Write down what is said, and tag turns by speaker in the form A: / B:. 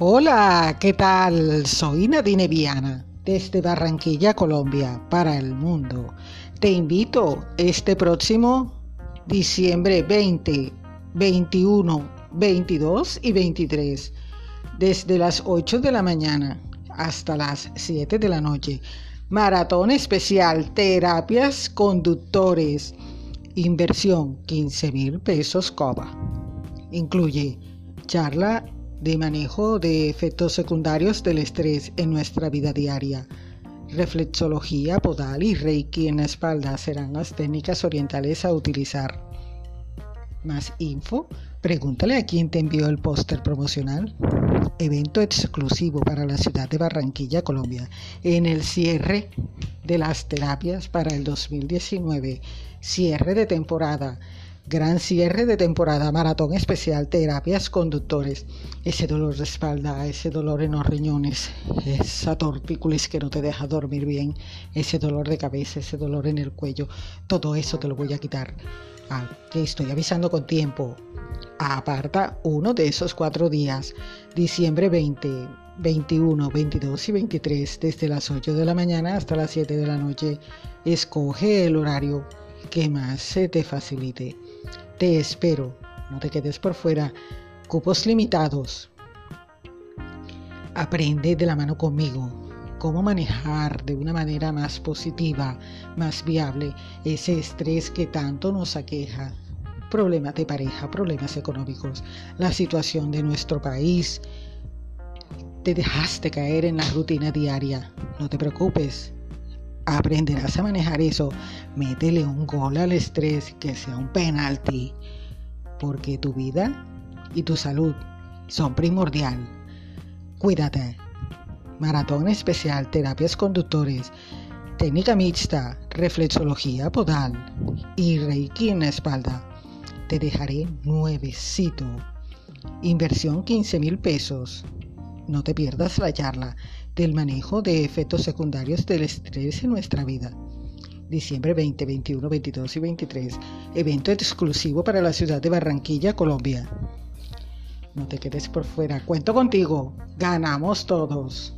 A: Hola, ¿qué tal? Soy Nadine Viana, desde Barranquilla, Colombia, para el mundo. Te invito este próximo diciembre 20, 21, 22 y 23, desde las 8 de la mañana hasta las 7 de la noche. Maratón especial, terapias conductores, inversión 15 mil pesos COBA. Incluye charla de manejo de efectos secundarios del estrés en nuestra vida diaria. Reflexología podal y Reiki en la espalda serán las técnicas orientales a utilizar. Más info, pregúntale a quién te envió el póster promocional. Evento exclusivo para la ciudad de Barranquilla, Colombia, en el cierre de las terapias para el 2019, cierre de temporada Gran cierre de temporada, maratón especial, terapias conductores. Ese dolor de espalda, ese dolor en los riñones, esa torpículis que no te deja dormir bien, ese dolor de cabeza, ese dolor en el cuello, todo eso te lo voy a quitar. Ah, estoy avisando con tiempo. Aparta uno de esos cuatro días, diciembre 20, 21, 22 y 23, desde las 8 de la mañana hasta las 7 de la noche. Escoge el horario que más se te facilite. Te espero, no te quedes por fuera. Cupos limitados. Aprende de la mano conmigo cómo manejar de una manera más positiva, más viable ese estrés que tanto nos aqueja. Problemas de pareja, problemas económicos, la situación de nuestro país. Te dejaste caer en la rutina diaria. No te preocupes, aprenderás a manejar eso. Métele un gol al estrés, que sea un penalti, porque tu vida y tu salud son primordial. Cuídate. Maratón especial, terapias conductores, técnica mixta, reflexología podal y reiki en la espalda. Te dejaré nuevecito. Inversión 15 mil pesos. No te pierdas la charla del manejo de efectos secundarios del estrés en nuestra vida. Diciembre 20, 21, 22 y 23. Evento exclusivo para la ciudad de Barranquilla, Colombia. No te quedes por fuera. Cuento contigo. Ganamos todos.